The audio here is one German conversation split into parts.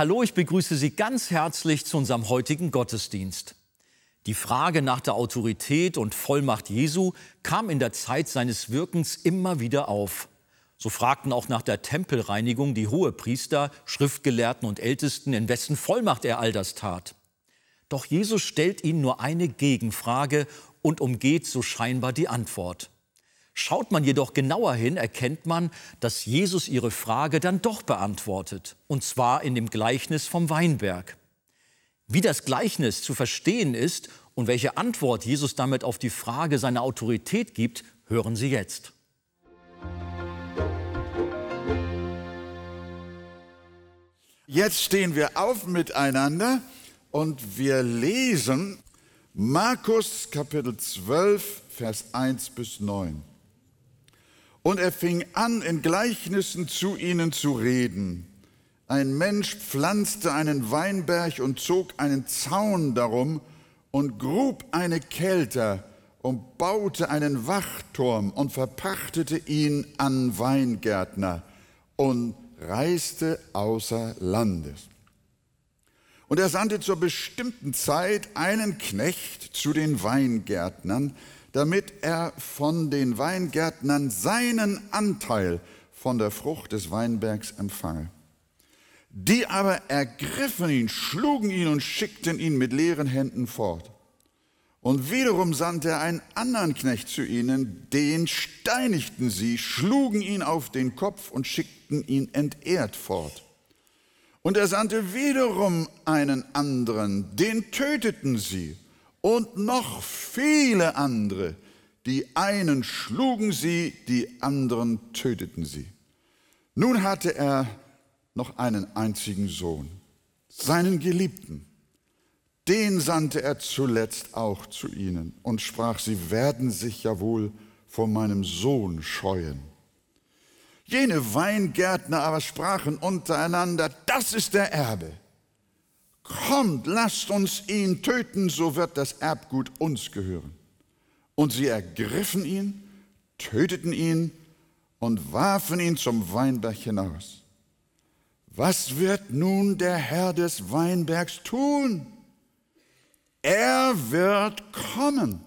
Hallo, ich begrüße Sie ganz herzlich zu unserem heutigen Gottesdienst. Die Frage nach der Autorität und Vollmacht Jesu kam in der Zeit seines Wirkens immer wieder auf. So fragten auch nach der Tempelreinigung die Hohepriester, Schriftgelehrten und Ältesten, in wessen Vollmacht er all das tat. Doch Jesus stellt ihnen nur eine Gegenfrage und umgeht so scheinbar die Antwort. Schaut man jedoch genauer hin, erkennt man, dass Jesus ihre Frage dann doch beantwortet, und zwar in dem Gleichnis vom Weinberg. Wie das Gleichnis zu verstehen ist und welche Antwort Jesus damit auf die Frage seiner Autorität gibt, hören Sie jetzt. Jetzt stehen wir auf miteinander und wir lesen Markus Kapitel 12, Vers 1 bis 9. Und er fing an, in Gleichnissen zu ihnen zu reden. Ein Mensch pflanzte einen Weinberg und zog einen Zaun darum und grub eine Kelter und baute einen Wachturm und verpachtete ihn an Weingärtner und reiste außer Landes. Und er sandte zur bestimmten Zeit einen Knecht zu den Weingärtnern, damit er von den Weingärtnern seinen Anteil von der Frucht des Weinbergs empfange. Die aber ergriffen ihn, schlugen ihn und schickten ihn mit leeren Händen fort. Und wiederum sandte er einen anderen Knecht zu ihnen, den steinigten sie, schlugen ihn auf den Kopf und schickten ihn entehrt fort. Und er sandte wiederum einen anderen, den töteten sie und noch viele andere. Die einen schlugen sie, die anderen töteten sie. Nun hatte er noch einen einzigen Sohn, seinen Geliebten. Den sandte er zuletzt auch zu ihnen und sprach, sie werden sich ja wohl vor meinem Sohn scheuen. Jene Weingärtner aber sprachen untereinander, das ist der Erbe kommt, lasst uns ihn töten, so wird das Erbgut uns gehören. Und sie ergriffen ihn, töteten ihn und warfen ihn zum Weinberg hinaus. Was wird nun der Herr des Weinbergs tun? Er wird kommen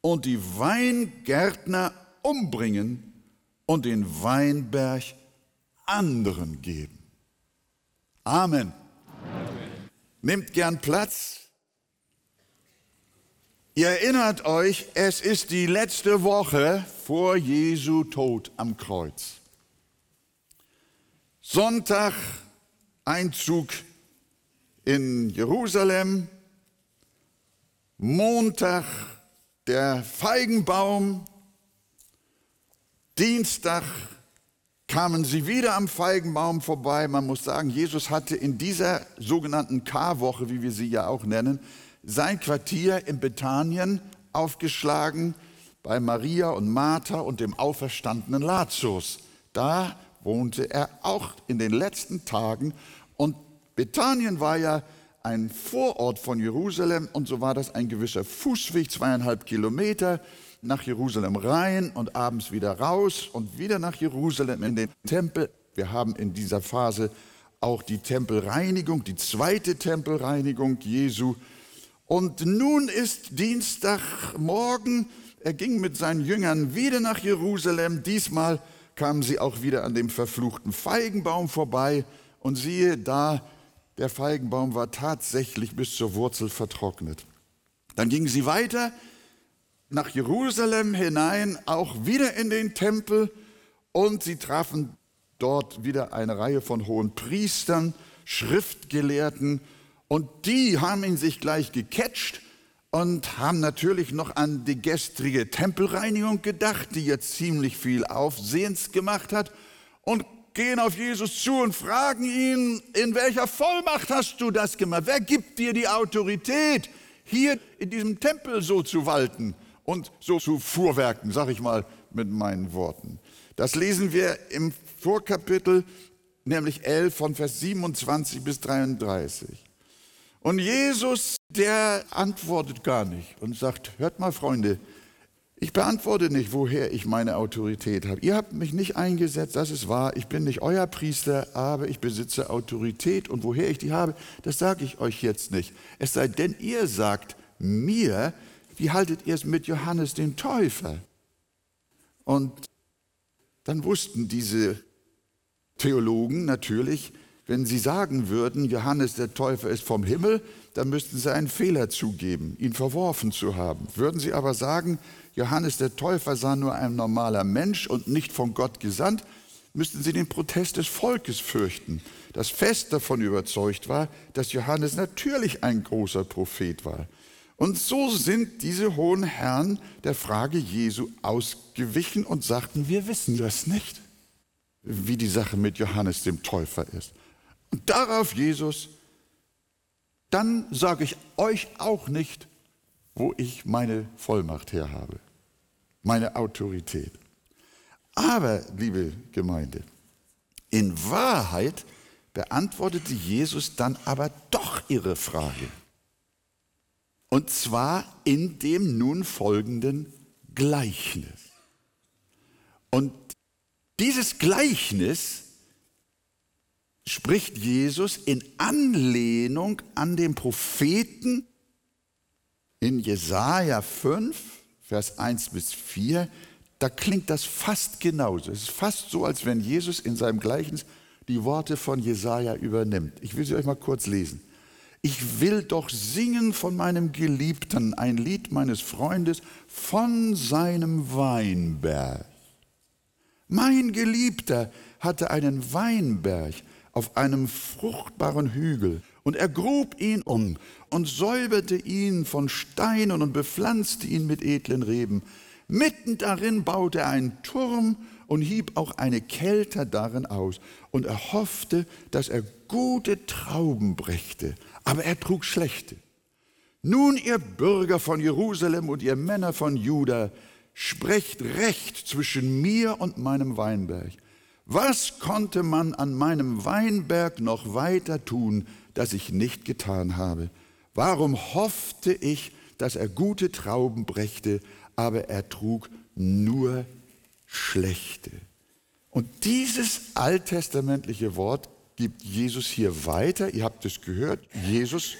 und die Weingärtner umbringen und den Weinberg anderen geben. Amen. Nehmt gern Platz. Ihr erinnert euch, es ist die letzte Woche vor Jesu Tod am Kreuz. Sonntag Einzug in Jerusalem, Montag der Feigenbaum, Dienstag kamen sie wieder am Feigenbaum vorbei. Man muss sagen, Jesus hatte in dieser sogenannten Karwoche, wie wir sie ja auch nennen, sein Quartier in Bethanien aufgeschlagen bei Maria und Martha und dem auferstandenen Lazarus. Da wohnte er auch in den letzten Tagen und Bethanien war ja ein Vorort von Jerusalem und so war das ein gewisser Fußweg, zweieinhalb Kilometer nach Jerusalem rein und abends wieder raus und wieder nach Jerusalem in den Tempel. Wir haben in dieser Phase auch die Tempelreinigung, die zweite Tempelreinigung Jesu. Und nun ist Dienstagmorgen, er ging mit seinen Jüngern wieder nach Jerusalem. Diesmal kamen sie auch wieder an dem verfluchten Feigenbaum vorbei. Und siehe da, der Feigenbaum war tatsächlich bis zur Wurzel vertrocknet. Dann gingen sie weiter nach Jerusalem hinein, auch wieder in den Tempel und sie trafen dort wieder eine Reihe von hohen Priestern, Schriftgelehrten und die haben ihn sich gleich gecatcht und haben natürlich noch an die gestrige Tempelreinigung gedacht, die jetzt ziemlich viel Aufsehens gemacht hat und gehen auf Jesus zu und fragen ihn, in welcher Vollmacht hast du das gemacht? Wer gibt dir die Autorität, hier in diesem Tempel so zu walten? Und so zu Fuhrwerken, sag ich mal mit meinen Worten. Das lesen wir im Vorkapitel, nämlich 11 von Vers 27 bis 33. Und Jesus, der antwortet gar nicht und sagt, hört mal Freunde, Ich beantworte nicht, woher ich meine Autorität habe. Ihr habt mich nicht eingesetzt, das ist wahr. Ich bin nicht euer Priester, aber ich besitze Autorität. Und woher ich die habe, das sage ich euch jetzt nicht. Es sei denn, ihr sagt mir, wie haltet ihr es mit Johannes dem Täufer? Und dann wussten diese Theologen natürlich, wenn sie sagen würden, Johannes der Täufer ist vom Himmel, dann müssten sie einen Fehler zugeben, ihn verworfen zu haben. Würden sie aber sagen, Johannes der Täufer sei nur ein normaler Mensch und nicht von Gott gesandt, müssten sie den Protest des Volkes fürchten, das fest davon überzeugt war, dass Johannes natürlich ein großer Prophet war. Und so sind diese hohen Herren der Frage Jesu ausgewichen und sagten, wir wissen das nicht, wie die Sache mit Johannes dem Täufer ist. Und darauf Jesus, dann sage ich euch auch nicht, wo ich meine Vollmacht her habe, meine Autorität. Aber, liebe Gemeinde, in Wahrheit beantwortete Jesus dann aber doch ihre Frage. Und zwar in dem nun folgenden Gleichnis. Und dieses Gleichnis spricht Jesus in Anlehnung an den Propheten in Jesaja 5, Vers 1 bis 4, da klingt das fast genauso. Es ist fast so, als wenn Jesus in seinem Gleichnis die Worte von Jesaja übernimmt. Ich will sie euch mal kurz lesen. Ich will doch singen von meinem Geliebten, ein Lied meines Freundes von seinem Weinberg. Mein Geliebter hatte einen Weinberg auf einem fruchtbaren Hügel und er grub ihn um und säuberte ihn von Steinen und bepflanzte ihn mit edlen Reben. Mitten darin baute er einen Turm und hieb auch eine Kelter darin aus. Und er hoffte, dass er gute Trauben brächte, aber er trug schlechte. Nun, ihr Bürger von Jerusalem und ihr Männer von Juda, sprecht recht zwischen mir und meinem Weinberg. Was konnte man an meinem Weinberg noch weiter tun, das ich nicht getan habe? Warum hoffte ich, dass er gute Trauben brächte, aber er trug nur schlechte? Und dieses alttestamentliche Wort gibt Jesus hier weiter. Ihr habt es gehört. Jesus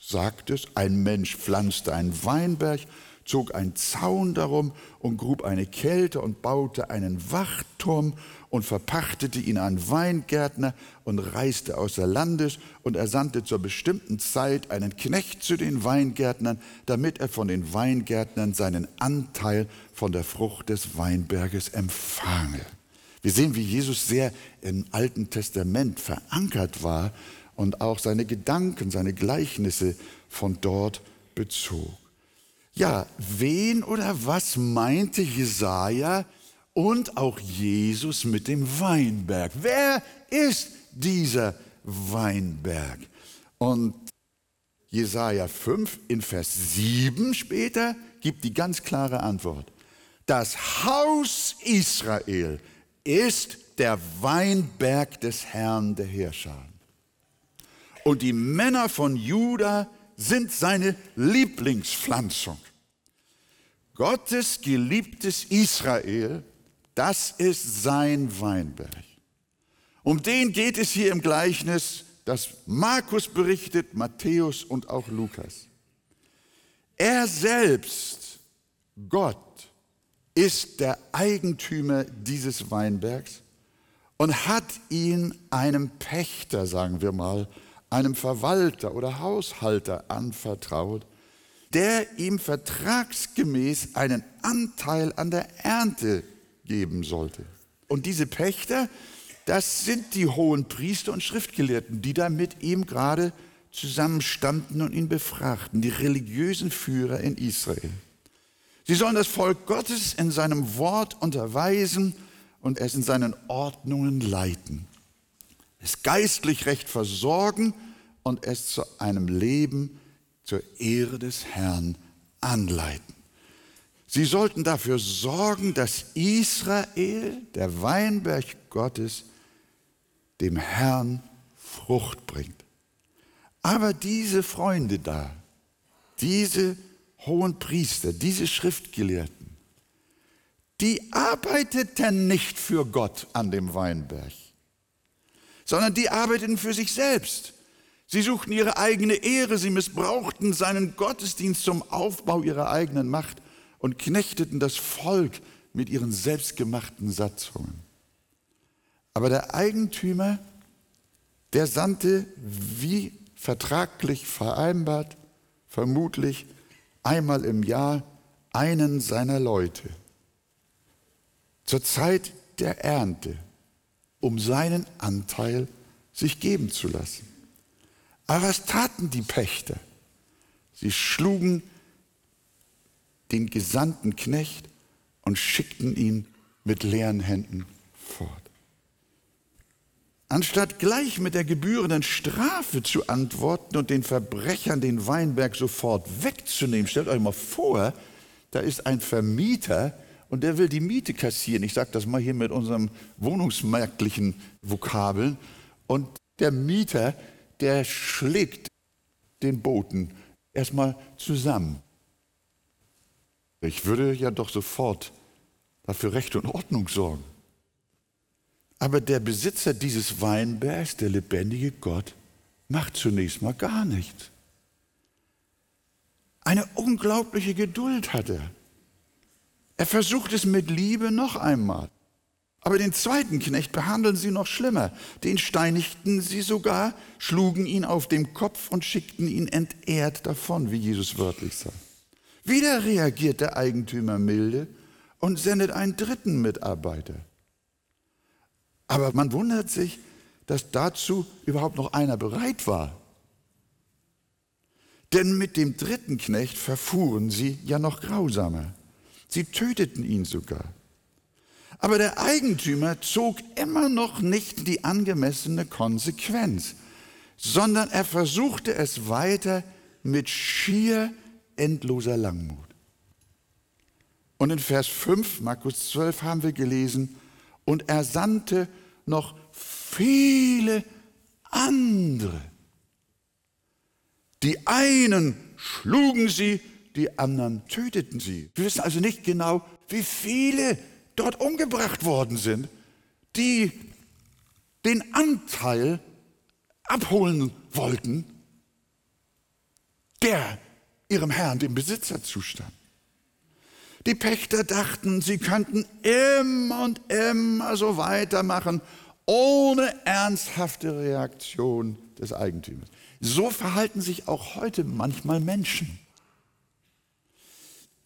sagt es, ein Mensch pflanzte einen Weinberg zog einen Zaun darum und grub eine Kälte und baute einen Wachturm und verpachtete ihn an Weingärtner und reiste außer Landes und er sandte zur bestimmten Zeit einen Knecht zu den Weingärtnern, damit er von den Weingärtnern seinen Anteil von der Frucht des Weinberges empfange. Wir sehen, wie Jesus sehr im Alten Testament verankert war und auch seine Gedanken, seine Gleichnisse von dort bezog. Ja, wen oder was meinte Jesaja und auch Jesus mit dem Weinberg? Wer ist dieser Weinberg? Und Jesaja 5 in Vers 7 später gibt die ganz klare Antwort. Das Haus Israel ist der Weinberg des Herrn der Herrscher. Und die Männer von Juda sind seine Lieblingspflanzung. Gottes geliebtes Israel, das ist sein Weinberg. Um den geht es hier im Gleichnis, das Markus berichtet, Matthäus und auch Lukas. Er selbst, Gott, ist der Eigentümer dieses Weinbergs und hat ihn einem Pächter, sagen wir mal, einem Verwalter oder Haushalter anvertraut, der ihm vertragsgemäß einen Anteil an der Ernte geben sollte. Und diese Pächter, das sind die hohen Priester und Schriftgelehrten, die da mit ihm gerade zusammenstanden und ihn befragten, die religiösen Führer in Israel. Sie sollen das Volk Gottes in seinem Wort unterweisen und es in seinen Ordnungen leiten es geistlich recht versorgen und es zu einem Leben zur Ehre des Herrn anleiten. Sie sollten dafür sorgen, dass Israel, der Weinberg Gottes, dem Herrn Frucht bringt. Aber diese Freunde da, diese hohen Priester, diese Schriftgelehrten, die arbeiteten nicht für Gott an dem Weinberg, sondern die arbeiteten für sich selbst. Sie suchten ihre eigene Ehre, sie missbrauchten seinen Gottesdienst zum Aufbau ihrer eigenen Macht und knechteten das Volk mit ihren selbstgemachten Satzungen. Aber der Eigentümer, der sandte, wie vertraglich vereinbart, vermutlich einmal im Jahr einen seiner Leute zur Zeit der Ernte, um seinen Anteil sich geben zu lassen. Aber was taten die Pächter? Sie schlugen den gesandten Knecht und schickten ihn mit leeren Händen fort. Anstatt gleich mit der gebührenden Strafe zu antworten und den Verbrechern den Weinberg sofort wegzunehmen, stellt euch mal vor, da ist ein Vermieter und der will die Miete kassieren. Ich sage das mal hier mit unserem wohnungsmarktlichen Vokabeln. Und der Mieter, der schlägt den Boten erstmal zusammen. Ich würde ja doch sofort dafür Recht und Ordnung sorgen. Aber der Besitzer dieses Weinbergs, der lebendige Gott, macht zunächst mal gar nichts. Eine unglaubliche Geduld hat er. Er versucht es mit Liebe noch einmal. Aber den zweiten Knecht behandeln sie noch schlimmer. Den steinigten sie sogar, schlugen ihn auf den Kopf und schickten ihn entehrt davon, wie Jesus wörtlich sagt. Wieder reagiert der Eigentümer milde und sendet einen dritten Mitarbeiter. Aber man wundert sich, dass dazu überhaupt noch einer bereit war. Denn mit dem dritten Knecht verfuhren sie ja noch grausamer. Sie töteten ihn sogar. Aber der Eigentümer zog immer noch nicht die angemessene Konsequenz, sondern er versuchte es weiter mit schier endloser Langmut. Und in Vers 5, Markus 12, haben wir gelesen, und er sandte noch viele andere. Die einen schlugen sie, die anderen töteten sie. Wir wissen also nicht genau, wie viele dort umgebracht worden sind, die den Anteil abholen wollten, der ihrem Herrn, dem Besitzer, zustand. Die Pächter dachten, sie könnten immer und immer so weitermachen, ohne ernsthafte Reaktion des Eigentümers. So verhalten sich auch heute manchmal Menschen.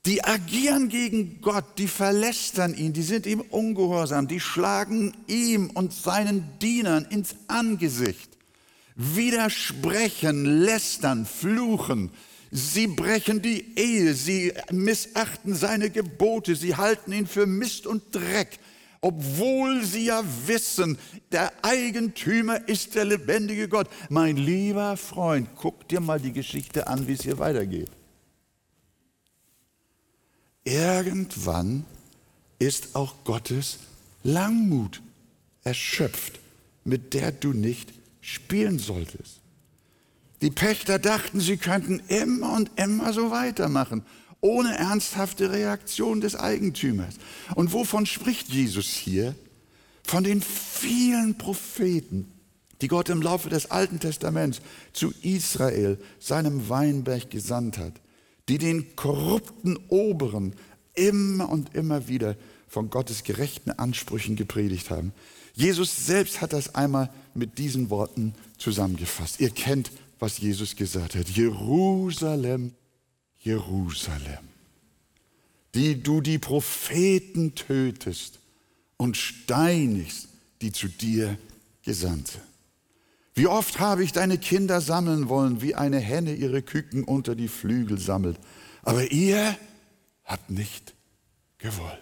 Die agieren gegen Gott, die verlästern ihn, die sind ihm ungehorsam, die schlagen ihm und seinen Dienern ins Angesicht, widersprechen, lästern, fluchen, Sie brechen die Ehe, sie missachten seine Gebote, sie halten ihn für Mist und Dreck, obwohl sie ja wissen, der Eigentümer ist der lebendige Gott. Mein lieber Freund, guck dir mal die Geschichte an, wie es hier weitergeht. Irgendwann ist auch Gottes Langmut erschöpft, mit der du nicht spielen solltest. Die Pächter dachten, sie könnten immer und immer so weitermachen, ohne ernsthafte Reaktion des Eigentümers. Und wovon spricht Jesus hier? Von den vielen Propheten, die Gott im Laufe des Alten Testaments zu Israel, seinem Weinberg, gesandt hat, die den korrupten Oberen immer und immer wieder von Gottes gerechten Ansprüchen gepredigt haben. Jesus selbst hat das einmal mit diesen Worten zusammengefasst. Ihr kennt was Jesus gesagt hat. Jerusalem, Jerusalem, die du die Propheten tötest und steinigst, die zu dir gesandt sind. Wie oft habe ich deine Kinder sammeln wollen, wie eine Henne ihre Küken unter die Flügel sammelt. Aber ihr habt nicht gewollt.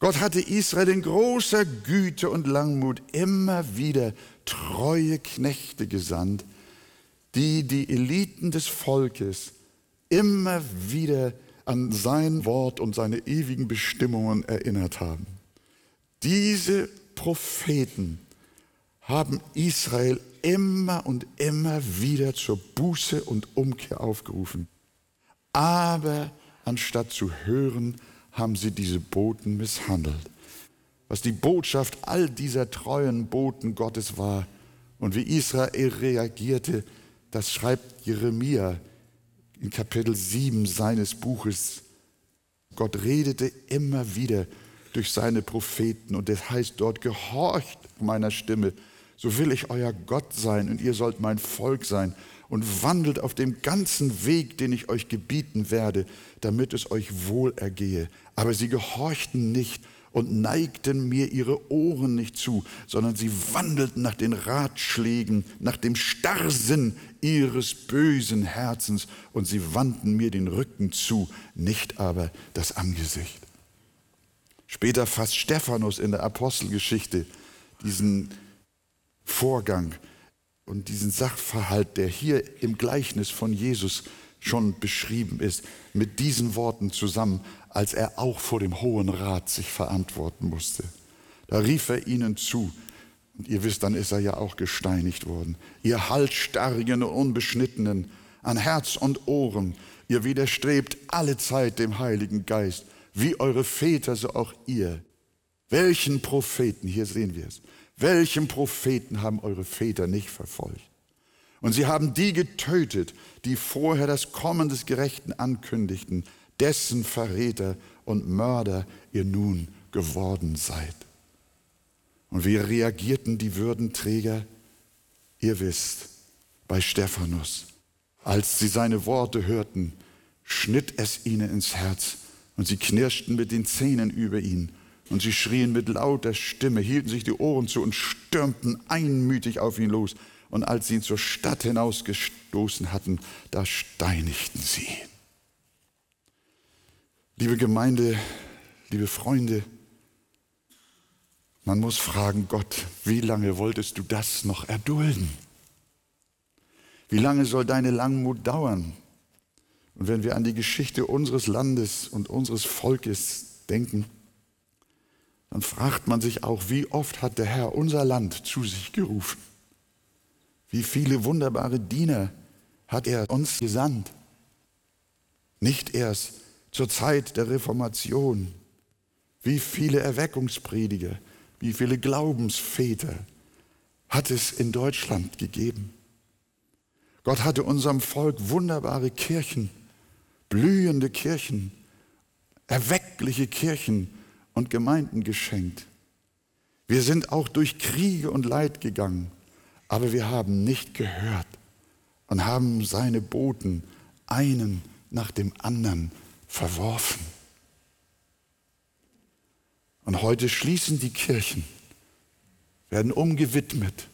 Gott hatte Israel in großer Güte und Langmut immer wieder treue Knechte gesandt, die die Eliten des Volkes immer wieder an sein Wort und seine ewigen Bestimmungen erinnert haben. Diese Propheten haben Israel immer und immer wieder zur Buße und Umkehr aufgerufen. Aber anstatt zu hören, haben sie diese Boten misshandelt. Was die Botschaft all dieser treuen Boten Gottes war und wie Israel reagierte, das schreibt Jeremia in Kapitel 7 seines Buches. Gott redete immer wieder durch seine Propheten und es heißt dort, gehorcht meiner Stimme, so will ich euer Gott sein und ihr sollt mein Volk sein und wandelt auf dem ganzen Weg, den ich euch gebieten werde, damit es euch wohl ergehe. Aber sie gehorchten nicht und neigten mir ihre Ohren nicht zu, sondern sie wandelten nach den Ratschlägen, nach dem Starrsinn ihres bösen Herzens und sie wandten mir den Rücken zu, nicht aber das Angesicht. Später fasst Stephanus in der Apostelgeschichte diesen Vorgang und diesen Sachverhalt, der hier im Gleichnis von Jesus schon beschrieben ist, mit diesen Worten zusammen, als er auch vor dem Hohen Rat sich verantworten musste. Da rief er ihnen zu, und ihr wisst, dann ist er ja auch gesteinigt worden, ihr halsstarrigen und unbeschnittenen, an Herz und Ohren, ihr widerstrebt alle Zeit dem Heiligen Geist, wie eure Väter, so auch ihr. Welchen Propheten, hier sehen wir es, welchen Propheten haben eure Väter nicht verfolgt? Und sie haben die getötet, die vorher das Kommen des Gerechten ankündigten, dessen Verräter und Mörder ihr nun geworden seid. Und wie reagierten die Würdenträger? Ihr wisst, bei Stephanus. Als sie seine Worte hörten, schnitt es ihnen ins Herz und sie knirschten mit den Zähnen über ihn und sie schrien mit lauter Stimme, hielten sich die Ohren zu und stürmten einmütig auf ihn los. Und als sie ihn zur Stadt hinausgestoßen hatten, da steinigten sie. Liebe Gemeinde, liebe Freunde, man muss fragen, Gott, wie lange wolltest du das noch erdulden? Wie lange soll deine Langmut dauern? Und wenn wir an die Geschichte unseres Landes und unseres Volkes denken, dann fragt man sich auch, wie oft hat der Herr unser Land zu sich gerufen? Wie viele wunderbare Diener hat er uns gesandt? Nicht erst zur Zeit der Reformation. Wie viele Erweckungsprediger, wie viele Glaubensväter hat es in Deutschland gegeben? Gott hatte unserem Volk wunderbare Kirchen, blühende Kirchen, erweckliche Kirchen und Gemeinden geschenkt. Wir sind auch durch Kriege und Leid gegangen, aber wir haben nicht gehört und haben seine Boten einen nach dem anderen verworfen. Und heute schließen die Kirchen, werden umgewidmet.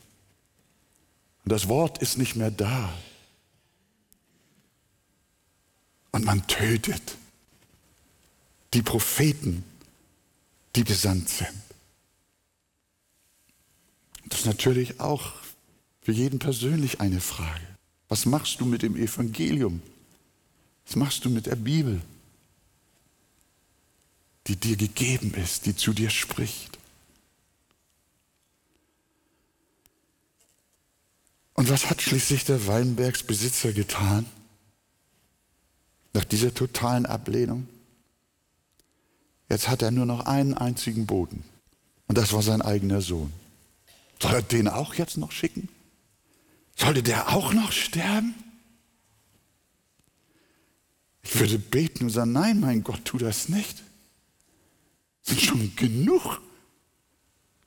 Und das Wort ist nicht mehr da. Und man tötet die Propheten, die gesandt sind. Das ist natürlich auch für jeden persönlich eine Frage. Was machst du mit dem Evangelium? Was machst du mit der Bibel, die dir gegeben ist, die zu dir spricht? Und was hat schließlich der Weinbergsbesitzer getan? Nach dieser totalen Ablehnung? Jetzt hat er nur noch einen einzigen Boden. Und das war sein eigener Sohn. Soll er den auch jetzt noch schicken? Sollte der auch noch sterben? Ich würde beten und sagen, nein, mein Gott, tu das nicht. Sind schon genug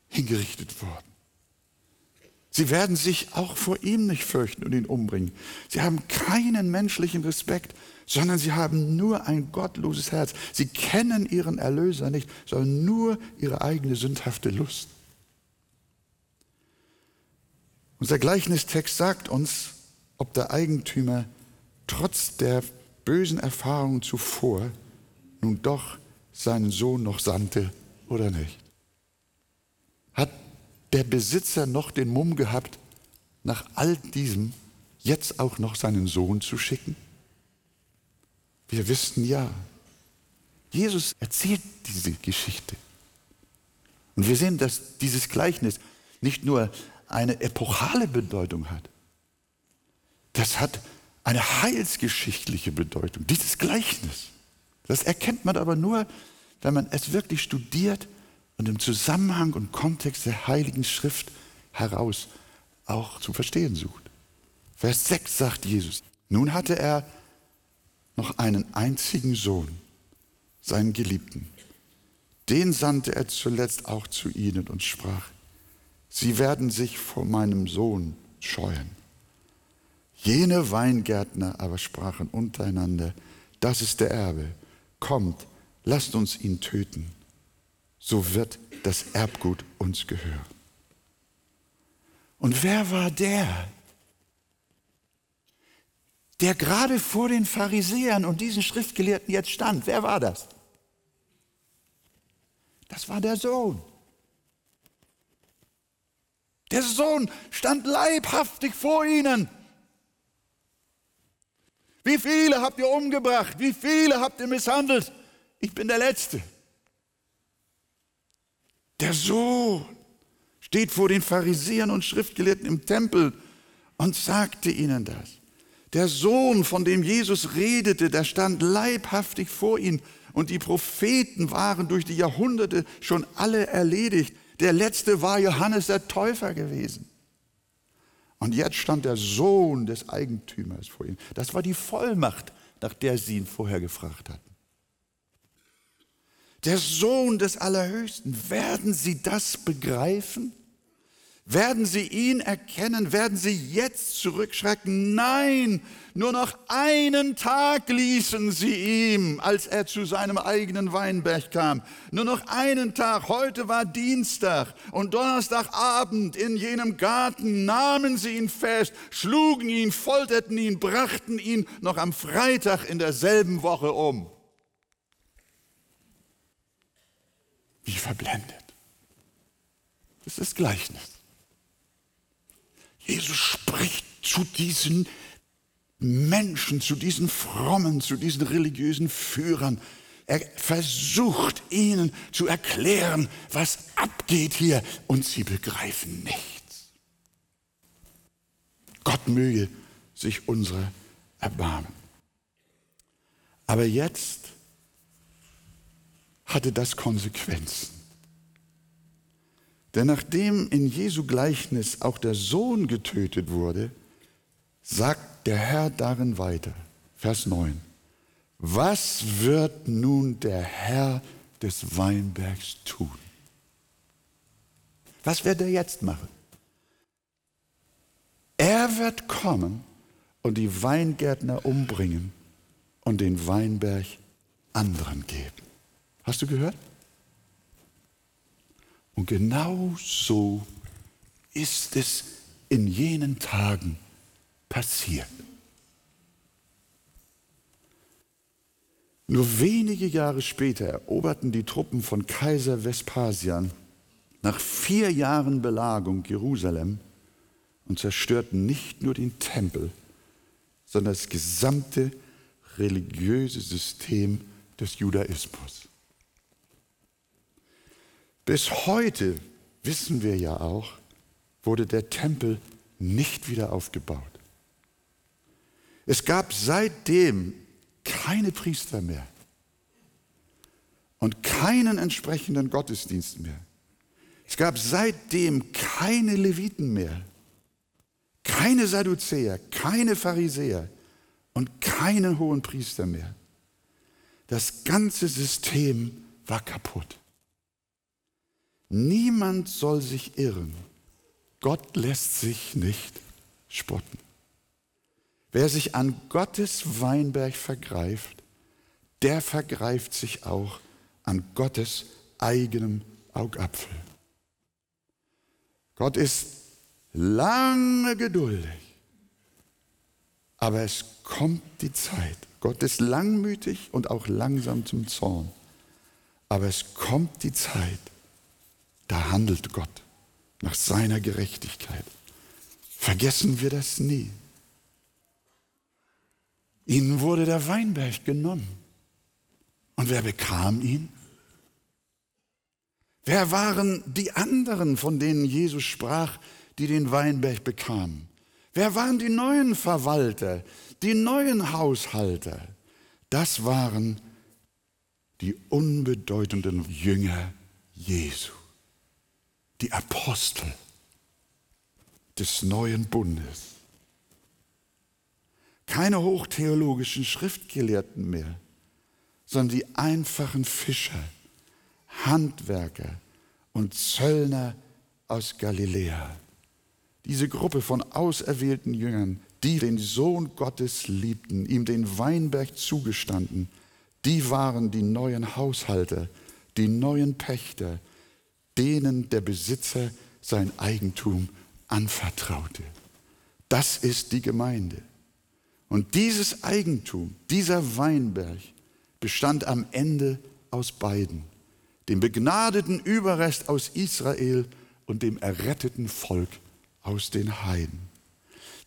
hingerichtet worden. Sie werden sich auch vor ihm nicht fürchten und ihn umbringen. Sie haben keinen menschlichen Respekt sondern sie haben nur ein gottloses Herz. Sie kennen ihren Erlöser nicht, sondern nur ihre eigene sündhafte Lust. Unser Gleichnistext sagt uns, ob der Eigentümer trotz der bösen Erfahrungen zuvor nun doch seinen Sohn noch sandte oder nicht. Hat der Besitzer noch den Mumm gehabt, nach all diesem jetzt auch noch seinen Sohn zu schicken? Wir wissen ja, Jesus erzählt diese Geschichte. Und wir sehen, dass dieses Gleichnis nicht nur eine epochale Bedeutung hat, das hat eine heilsgeschichtliche Bedeutung, dieses Gleichnis. Das erkennt man aber nur, wenn man es wirklich studiert und im Zusammenhang und Kontext der Heiligen Schrift heraus auch zu verstehen sucht. Vers 6 sagt Jesus, nun hatte er noch einen einzigen Sohn, seinen Geliebten. Den sandte er zuletzt auch zu ihnen und sprach, Sie werden sich vor meinem Sohn scheuen. Jene Weingärtner aber sprachen untereinander, das ist der Erbe, kommt, lasst uns ihn töten, so wird das Erbgut uns gehören. Und wer war der, der gerade vor den Pharisäern und diesen Schriftgelehrten jetzt stand? Wer war das? Das war der Sohn. Der Sohn stand leibhaftig vor ihnen. Wie viele habt ihr umgebracht? Wie viele habt ihr misshandelt? Ich bin der Letzte. Der Sohn steht vor den Pharisäern und Schriftgelehrten im Tempel und sagte ihnen das. Der Sohn, von dem Jesus redete, der stand leibhaftig vor ihnen und die Propheten waren durch die Jahrhunderte schon alle erledigt. Der letzte war Johannes der Täufer gewesen. Und jetzt stand der Sohn des Eigentümers vor ihm. Das war die Vollmacht, nach der sie ihn vorher gefragt hatten. Der Sohn des Allerhöchsten. Werden Sie das begreifen? Werden sie ihn erkennen? Werden sie jetzt zurückschrecken? Nein, nur noch einen Tag ließen sie ihm, als er zu seinem eigenen Weinberg kam. Nur noch einen Tag. Heute war Dienstag und Donnerstagabend in jenem Garten nahmen sie ihn fest, schlugen ihn, folterten ihn, brachten ihn noch am Freitag in derselben Woche um. Wie verblendet. Das ist Gleichnis. Jesus spricht zu diesen Menschen, zu diesen Frommen, zu diesen religiösen Führern. Er versucht ihnen zu erklären, was abgeht hier, und sie begreifen nichts. Gott möge sich unsere erbarmen. Aber jetzt hatte das Konsequenzen. Denn nachdem in Jesu Gleichnis auch der Sohn getötet wurde, sagt der Herr darin weiter, Vers 9, was wird nun der Herr des Weinbergs tun? Was wird er jetzt machen? Er wird kommen und die Weingärtner umbringen und den Weinberg anderen geben. Hast du gehört? Und genau so ist es in jenen Tagen passiert. Nur wenige Jahre später eroberten die Truppen von Kaiser Vespasian nach vier Jahren Belagung Jerusalem und zerstörten nicht nur den Tempel, sondern das gesamte religiöse System des Judaismus. Bis heute wissen wir ja auch, wurde der Tempel nicht wieder aufgebaut. Es gab seitdem keine Priester mehr und keinen entsprechenden Gottesdienst mehr. Es gab seitdem keine Leviten mehr, keine Sadduzäer, keine Pharisäer und keine hohen Priester mehr. Das ganze System war kaputt. Niemand soll sich irren. Gott lässt sich nicht spotten. Wer sich an Gottes Weinberg vergreift, der vergreift sich auch an Gottes eigenem Augapfel. Gott ist lange geduldig, aber es kommt die Zeit. Gott ist langmütig und auch langsam zum Zorn, aber es kommt die Zeit, da handelt Gott nach seiner Gerechtigkeit. Vergessen wir das nie. Ihnen wurde der Weinberg genommen. Und wer bekam ihn? Wer waren die anderen, von denen Jesus sprach, die den Weinberg bekamen? Wer waren die neuen Verwalter, die neuen Haushalter? Das waren die unbedeutenden Jünger Jesu, die Apostel des neuen Bundes. Keine hochtheologischen Schriftgelehrten mehr, sondern die einfachen Fischer, Handwerker und Zöllner aus Galiläa. Diese Gruppe von auserwählten Jüngern, die den Sohn Gottes liebten, ihm den Weinberg zugestanden, die waren die neuen Haushalter, die neuen Pächter, denen der Besitzer sein Eigentum anvertraute. Das ist die Gemeinde. Und dieses Eigentum, dieser Weinberg, bestand am Ende aus beiden, dem begnadeten Überrest aus Israel und dem erretteten Volk aus den Heiden.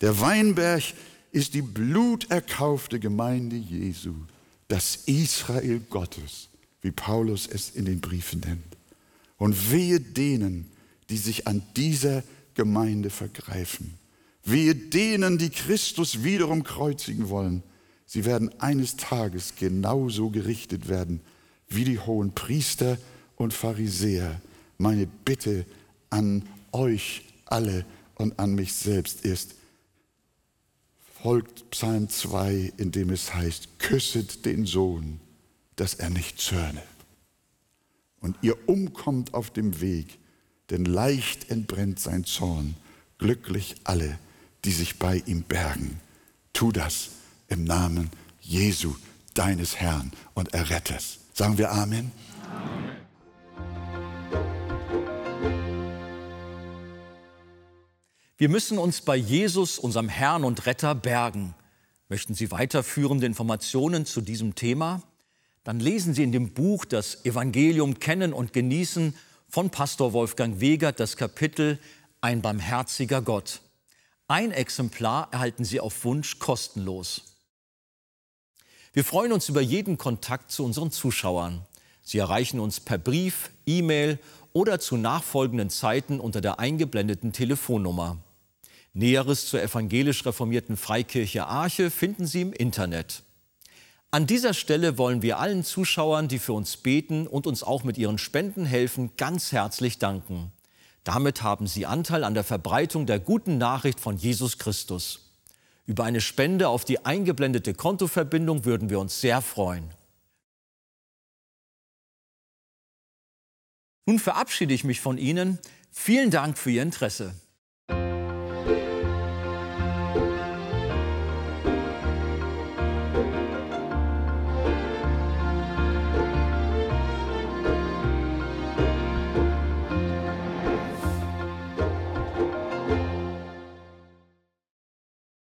Der Weinberg ist die bluterkaufte Gemeinde Jesu, das Israel Gottes, wie Paulus es in den Briefen nennt. Und wehe denen, die sich an dieser Gemeinde vergreifen. Wehe denen, die Christus wiederum kreuzigen wollen. Sie werden eines Tages genauso gerichtet werden wie die hohen Priester und Pharisäer. Meine Bitte an euch alle und an mich selbst ist, folgt Psalm 2, in dem es heißt, küsset den Sohn, dass er nicht zürne. Und ihr umkommt auf dem Weg, denn leicht entbrennt sein Zorn. Glücklich alle, die sich bei ihm bergen. Tu das im Namen Jesu, deines Herrn und Erretters. Sagen wir Amen. Amen. Wir müssen uns bei Jesus, unserem Herrn und Retter, bergen. Möchten Sie weiterführende Informationen zu diesem Thema? Dann lesen Sie in dem Buch Das Evangelium kennen und genießen von Pastor Wolfgang Wegert das Kapitel Ein barmherziger Gott. Ein Exemplar erhalten Sie auf Wunsch kostenlos. Wir freuen uns über jeden Kontakt zu unseren Zuschauern. Sie erreichen uns per Brief, E-Mail oder zu nachfolgenden Zeiten unter der eingeblendeten Telefonnummer. Näheres zur evangelisch reformierten Freikirche Arche finden Sie im Internet. An dieser Stelle wollen wir allen Zuschauern, die für uns beten und uns auch mit ihren Spenden helfen, ganz herzlich danken. Damit haben Sie Anteil an der Verbreitung der guten Nachricht von Jesus Christus. Über eine Spende auf die eingeblendete Kontoverbindung würden wir uns sehr freuen. Nun verabschiede ich mich von Ihnen. Vielen Dank für Ihr Interesse.